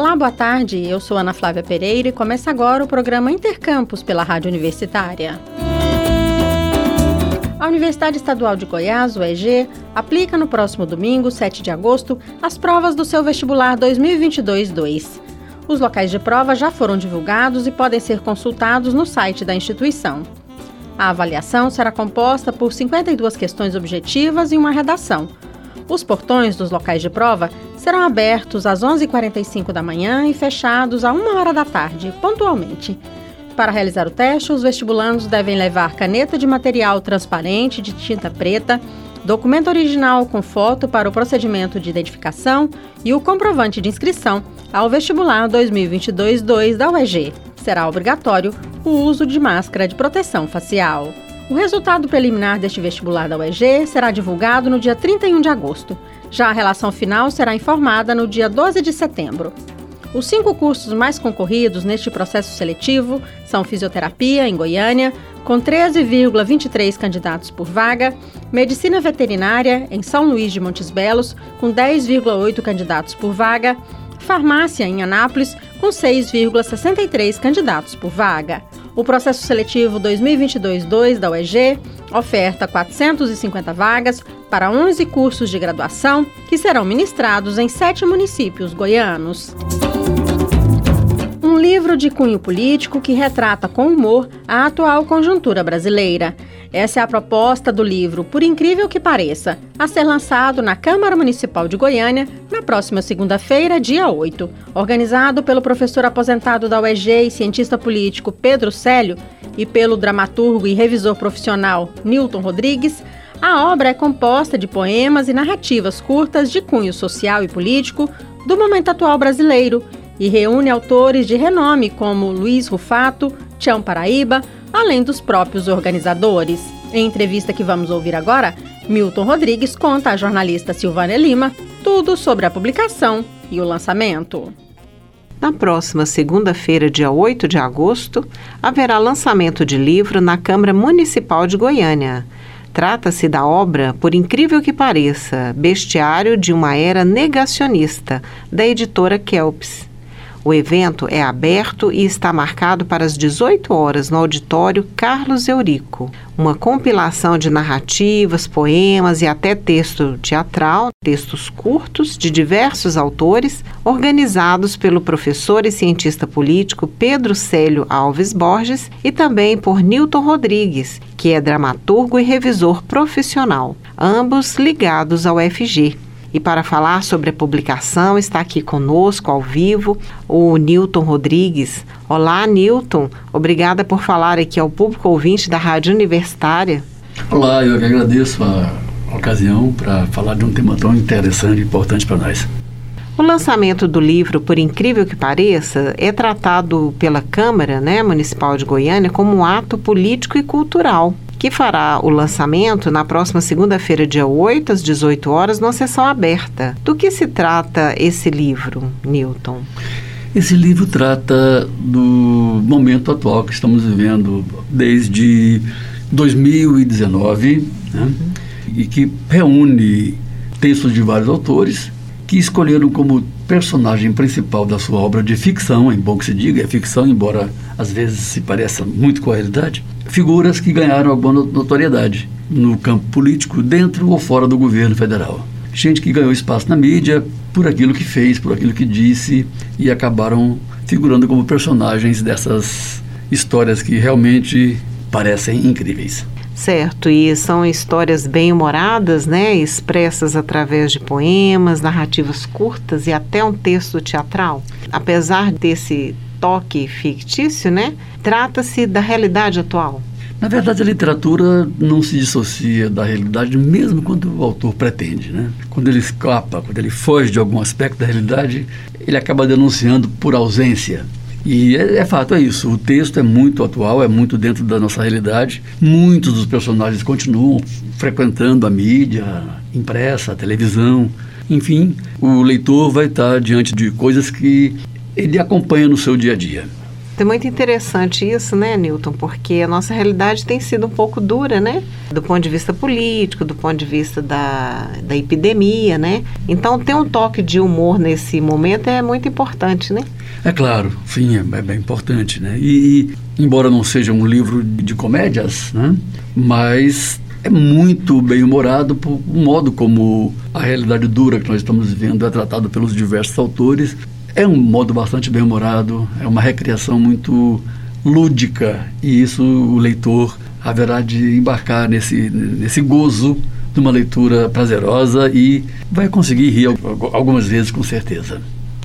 Olá, boa tarde. Eu sou Ana Flávia Pereira e começa agora o programa Intercampus pela Rádio Universitária. A Universidade Estadual de Goiás, UEG, aplica no próximo domingo, 7 de agosto, as provas do seu vestibular 2022-2. Os locais de prova já foram divulgados e podem ser consultados no site da instituição. A avaliação será composta por 52 questões objetivas e uma redação. Os portões dos locais de prova serão abertos às 11h45 da manhã e fechados a 1 hora da tarde, pontualmente. Para realizar o teste, os vestibulandos devem levar caneta de material transparente de tinta preta, documento original com foto para o procedimento de identificação e o comprovante de inscrição ao vestibular 2022-2 da UEG. Será obrigatório o uso de máscara de proteção facial. O resultado preliminar deste vestibular da UEG será divulgado no dia 31 de agosto. Já a relação final será informada no dia 12 de setembro. Os cinco cursos mais concorridos neste processo seletivo são Fisioterapia, em Goiânia, com 13,23 candidatos por vaga, Medicina Veterinária, em São Luís de Montes Belos, com 10,8 candidatos por vaga, Farmácia, em Anápolis, com 6,63 candidatos por vaga. O processo seletivo 2022-2 da UEG oferta 450 vagas para 11 cursos de graduação que serão ministrados em sete municípios goianos livro de cunho político que retrata com humor a atual conjuntura brasileira. Essa é a proposta do livro Por Incrível que Pareça, a ser lançado na Câmara Municipal de Goiânia na próxima segunda-feira, dia 8. Organizado pelo professor aposentado da UEG e cientista político Pedro Célio e pelo dramaturgo e revisor profissional Newton Rodrigues, a obra é composta de poemas e narrativas curtas de cunho social e político do momento atual brasileiro e reúne autores de renome como Luiz Rufato, Tião Paraíba, além dos próprios organizadores. Em entrevista que vamos ouvir agora, Milton Rodrigues conta à jornalista Silvânia Lima tudo sobre a publicação e o lançamento. Na próxima segunda-feira, dia 8 de agosto, haverá lançamento de livro na Câmara Municipal de Goiânia. Trata-se da obra, por incrível que pareça, Bestiário de uma Era Negacionista, da editora Kelps. O evento é aberto e está marcado para as 18 horas no auditório Carlos Eurico. Uma compilação de narrativas, poemas e até texto teatral, textos curtos de diversos autores, organizados pelo professor e cientista político Pedro Célio Alves Borges e também por Newton Rodrigues, que é dramaturgo e revisor profissional, ambos ligados ao FG. E para falar sobre a publicação, está aqui conosco ao vivo o Newton Rodrigues. Olá, Newton. Obrigada por falar aqui ao público ouvinte da Rádio Universitária. Olá, eu que agradeço a ocasião para falar de um tema tão interessante e importante para nós. O lançamento do livro, por incrível que pareça, é tratado pela Câmara né, Municipal de Goiânia como um ato político e cultural que fará o lançamento na próxima segunda-feira, dia 8, às 18 horas, numa sessão aberta. Do que se trata esse livro, Newton? Esse livro trata do momento atual que estamos vivendo desde 2019, né? uhum. e que reúne textos de vários autores que escolheram como personagem principal da sua obra de ficção, em bom que se diga, é ficção, embora às vezes se pareça muito com a realidade, figuras que ganharam alguma notoriedade no campo político, dentro ou fora do governo federal. Gente que ganhou espaço na mídia por aquilo que fez, por aquilo que disse e acabaram figurando como personagens dessas histórias que realmente parecem incríveis. Certo, e são histórias bem humoradas, né, expressas através de poemas, narrativas curtas e até um texto teatral. Apesar desse toque fictício, né? Trata-se da realidade atual. Na verdade, a literatura não se dissocia da realidade, mesmo quando o autor pretende. Né? Quando ele escapa, quando ele foge de algum aspecto da realidade, ele acaba denunciando por ausência. E é, é, fato, é isso. O texto é muito atual, é muito dentro da nossa realidade. Muitos dos personagens continuam frequentando a mídia impressa, a televisão. Enfim, o leitor vai estar diante de coisas que ele acompanha no seu dia a dia. É muito interessante isso, né, Newton? Porque a nossa realidade tem sido um pouco dura, né? Do ponto de vista político, do ponto de vista da, da epidemia, né? Então, ter um toque de humor nesse momento é muito importante, né? É claro, sim, é, é bem importante, né? E, e, embora não seja um livro de comédias, né? Mas é muito bem humorado por o modo como a realidade dura que nós estamos vivendo é tratado pelos diversos autores é um modo bastante bem humorado, é uma recriação muito lúdica e isso o leitor haverá de embarcar nesse, nesse gozo de uma leitura prazerosa e vai conseguir rir algumas vezes com certeza.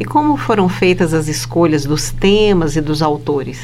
E como foram feitas as escolhas dos temas e dos autores?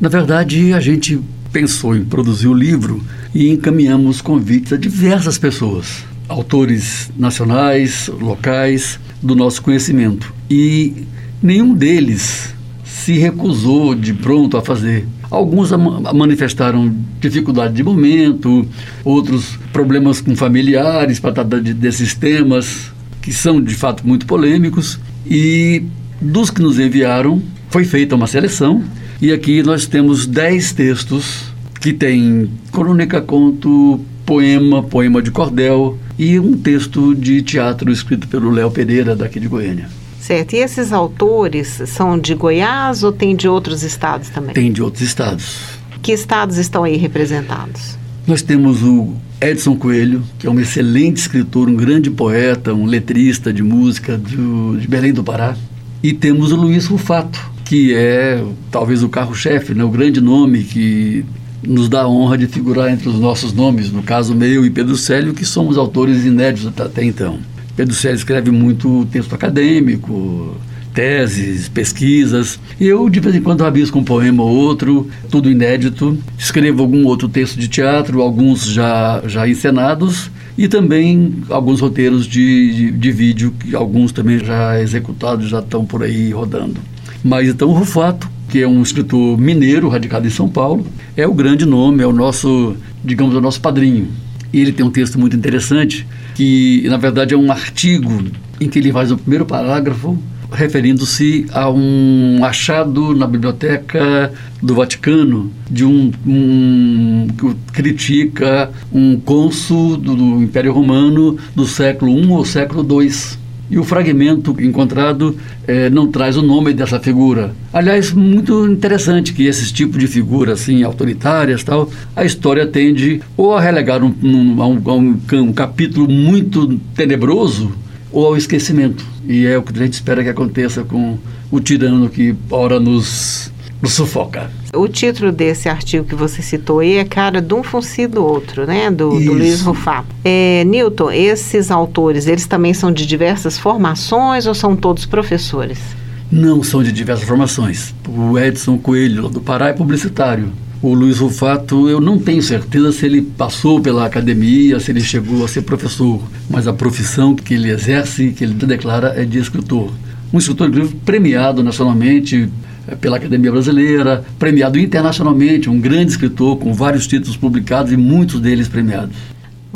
Na verdade, a gente pensou em produzir o livro e encaminhamos convites a diversas pessoas, autores nacionais, locais, do nosso conhecimento. E nenhum deles se recusou de pronto a fazer. Alguns manifestaram dificuldade de momento, outros problemas com familiares para tratar de, desses temas que são de fato muito polêmicos. E dos que nos enviaram, foi feita uma seleção. E aqui nós temos dez textos que tem crônica, conto, poema, poema de cordel e um texto de teatro escrito pelo Léo Pereira, daqui de Goiânia. Certo. E esses autores são de Goiás ou tem de outros estados também? Tem de outros estados. Que estados estão aí representados? Nós temos o Edson Coelho, que é um excelente escritor, um grande poeta, um letrista de música do, de Belém do Pará. E temos o Luiz Rufato, que é talvez o carro-chefe, né, o grande nome que nos dá a honra de figurar entre os nossos nomes, no caso meu e Pedro Célio, que somos autores inéditos até então. Pedro Célio escreve muito texto acadêmico, teses, pesquisas. Eu, de vez em quando, rabisco um poema ou outro, tudo inédito. Escrevo algum outro texto de teatro, alguns já, já encenados, e também alguns roteiros de, de, de vídeo, que alguns também já executados, já estão por aí rodando. Mas então Rufato que é um escritor mineiro, radicado em São Paulo, é o grande nome, é o nosso, digamos, o nosso padrinho. Ele tem um texto muito interessante, que na verdade é um artigo em que ele faz o primeiro parágrafo referindo-se a um achado na biblioteca do Vaticano de um, um que critica um cônsul do, do Império Romano do século I ou século II e o fragmento encontrado é, não traz o nome dessa figura. Aliás, muito interessante que esse tipo de figura, assim, autoritárias tal, a história tende ou a relegar um, um, a um, um capítulo muito tenebroso ou ao esquecimento. E é o que a gente espera que aconteça com o tirano que ora nos, nos sufoca. O título desse artigo que você citou aí é Cara de um Funci do Outro, né? Do, do Luiz Rufato. É, Newton, esses autores, eles também são de diversas formações ou são todos professores? Não, são de diversas formações. O Edson Coelho, do Pará, é publicitário. O Luiz Rufato, eu não tenho certeza se ele passou pela academia, se ele chegou a ser professor, mas a profissão que ele exerce, que ele declara, é de escritor. Um escritor premiado nacionalmente é, pela Academia Brasileira, premiado internacionalmente, um grande escritor com vários títulos publicados e muitos deles premiados.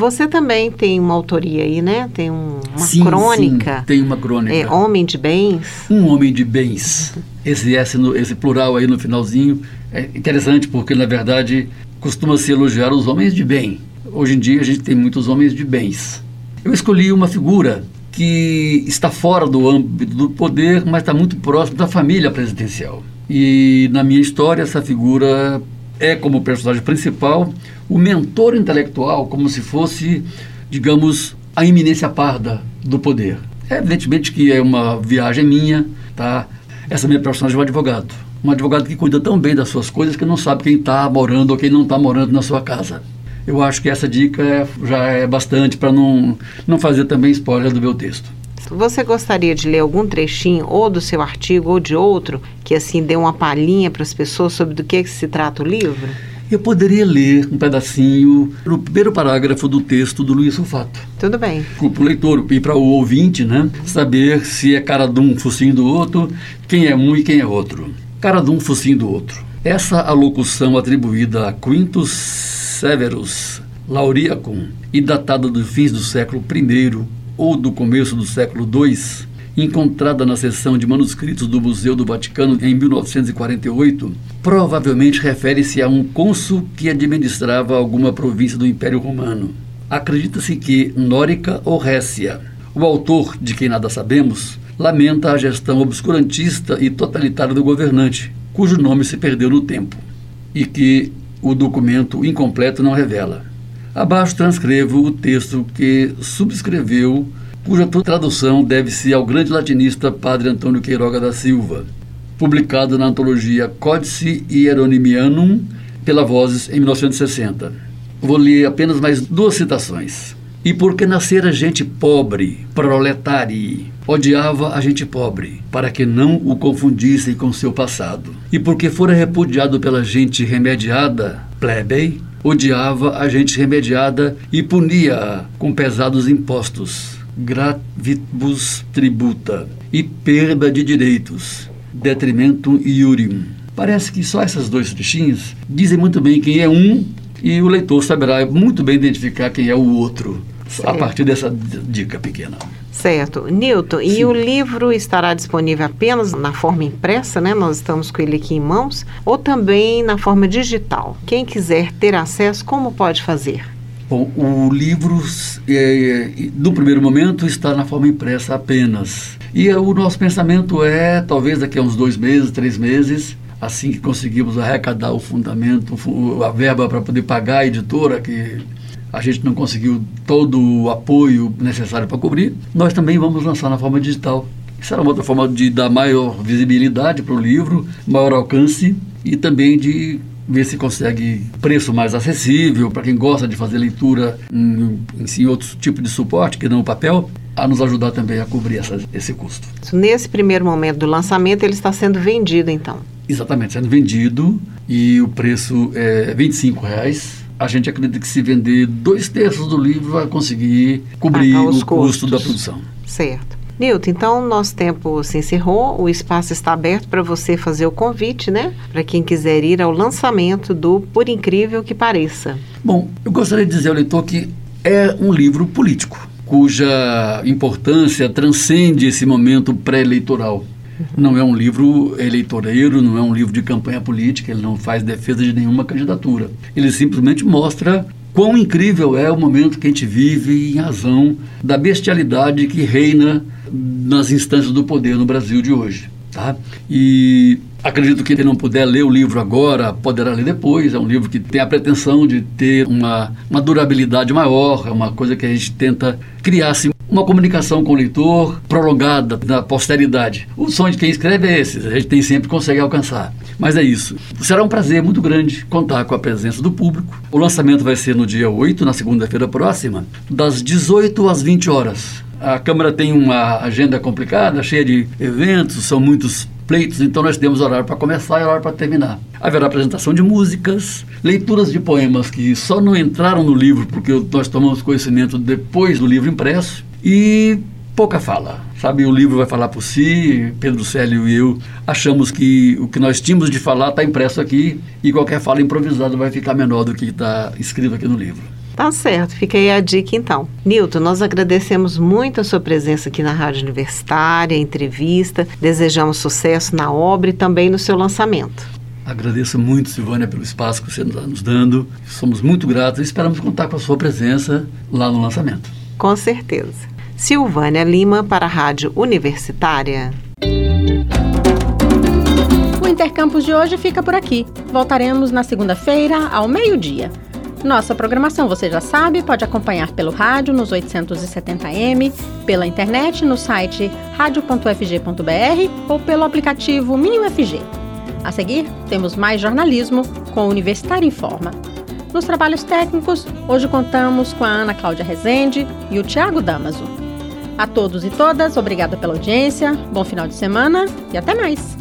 Você também tem uma autoria aí, né? Tem um, uma sim, crônica. Sim, tem uma crônica. É, Homem de Bens. Um Homem de Bens. Esse S, no, esse plural aí no finalzinho é interessante porque, na verdade, costuma-se elogiar os homens de bem. Hoje em dia a gente tem muitos homens de bens. Eu escolhi uma figura que está fora do âmbito do poder, mas está muito próximo da família presidencial. E na minha história, essa figura é, como personagem principal, o mentor intelectual, como se fosse, digamos, a iminência parda do poder. É evidentemente que é uma viagem minha, tá? Essa minha personagem é um advogado. Um advogado que cuida tão bem das suas coisas que não sabe quem está morando ou quem não está morando na sua casa eu acho que essa dica é, já é bastante para não, não fazer também spoiler do meu texto. Você gostaria de ler algum trechinho, ou do seu artigo, ou de outro, que assim dê uma palhinha para as pessoas sobre do que, que se trata o livro? Eu poderia ler um pedacinho do primeiro parágrafo do texto do Luiz Sulfato. Tudo bem. Para o leitor e para o ouvinte, né? Saber se é cara de um, focinho do outro, quem é um e quem é outro. Cara de um, focinho do outro. Essa alocução atribuída a Quintus Severus Lauriacum e datada dos fins do século I ou do começo do século II, encontrada na seção de manuscritos do Museu do Vaticano em 1948, provavelmente refere-se a um cônsul que administrava alguma província do Império Romano. Acredita-se que Nórica ou Récia. O autor, de quem nada sabemos, lamenta a gestão obscurantista e totalitária do governante, cujo nome se perdeu no tempo, e que o documento incompleto não revela. Abaixo transcrevo o texto que subscreveu, cuja tradução deve-se ao grande latinista Padre Antônio Queiroga da Silva, publicado na antologia Codice Hieronymianum pela Vozes em 1960. Vou ler apenas mais duas citações. E porque nascera gente pobre, proletária, odiava a gente pobre, para que não o confundissem com seu passado. E porque fora repudiado pela gente remediada, plebei, odiava a gente remediada e punia-a com pesados impostos, gravibus tributa e perda de direitos, detrimentum iurium. Parece que só essas dois trechinhos dizem muito bem quem é um e o leitor saberá muito bem identificar quem é o outro certo. a partir dessa dica pequena. Certo. Newton, Sim. e o livro estará disponível apenas na forma impressa, né? Nós estamos com ele aqui em mãos, ou também na forma digital? Quem quiser ter acesso, como pode fazer? Bom, o livro, é, no primeiro momento, está na forma impressa apenas. E o nosso pensamento é, talvez daqui a uns dois meses, três meses, assim que conseguimos arrecadar o fundamento, a verba para poder pagar a editora, que a gente não conseguiu todo o apoio necessário para cobrir, nós também vamos lançar na forma digital. Será uma outra forma de dar maior visibilidade para o livro, maior alcance e também de ver se consegue preço mais acessível para quem gosta de fazer leitura em, em, em outro tipo de suporte que não o papel, a nos ajudar também a cobrir essa, esse custo. Nesse primeiro momento do lançamento, ele está sendo vendido então? Exatamente, sendo vendido e o preço é R$ reais. A gente acredita que se vender dois terços do livro vai conseguir cobrir o custos. custo da produção. Certo. Nilton, então nosso tempo se encerrou, o espaço está aberto para você fazer o convite, né? Para quem quiser ir ao lançamento do Por Incrível que Pareça. Bom, eu gostaria de dizer ao leitor que é um livro político, cuja importância transcende esse momento pré-eleitoral. Não é um livro eleitoreiro, não é um livro de campanha política, ele não faz defesa de nenhuma candidatura. Ele simplesmente mostra quão incrível é o momento que a gente vive em razão da bestialidade que reina nas instâncias do poder no Brasil de hoje. Tá? E acredito que quem não puder ler o livro agora poderá ler depois. É um livro que tem a pretensão de ter uma, uma durabilidade maior, é uma coisa que a gente tenta criar assim, uma comunicação com o leitor prolongada da posteridade. O sonho de quem escreve é esse, a gente tem sempre consegue alcançar. Mas é isso. Será um prazer muito grande contar com a presença do público. O lançamento vai ser no dia 8, na segunda-feira próxima, das 18 às 20 horas. A Câmara tem uma agenda complicada, cheia de eventos, são muitos pleitos, então nós temos horário para começar e horário para terminar. Haverá apresentação de músicas, leituras de poemas que só não entraram no livro porque nós tomamos conhecimento depois do livro impresso e pouca fala. Sabe, o livro vai falar por si, Pedro Célio e eu achamos que o que nós tínhamos de falar está impresso aqui e qualquer fala improvisada vai ficar menor do que está escrito aqui no livro. Tá certo, fica aí a dica então. Nilton, nós agradecemos muito a sua presença aqui na Rádio Universitária, entrevista, desejamos sucesso na obra e também no seu lançamento. Agradeço muito, Silvânia, pelo espaço que você está nos dando. Somos muito gratos e esperamos contar com a sua presença lá no lançamento. Com certeza. Silvânia Lima para a Rádio Universitária. O Intercampus de hoje fica por aqui. Voltaremos na segunda-feira, ao meio-dia. Nossa programação, você já sabe, pode acompanhar pelo rádio nos 870m, pela internet no site radio.fg.br ou pelo aplicativo MinUFG. A seguir, temos mais jornalismo com Universitário Informa. Nos trabalhos técnicos, hoje contamos com a Ana Cláudia Rezende e o Tiago Damaso. A todos e todas, obrigada pela audiência, bom final de semana e até mais!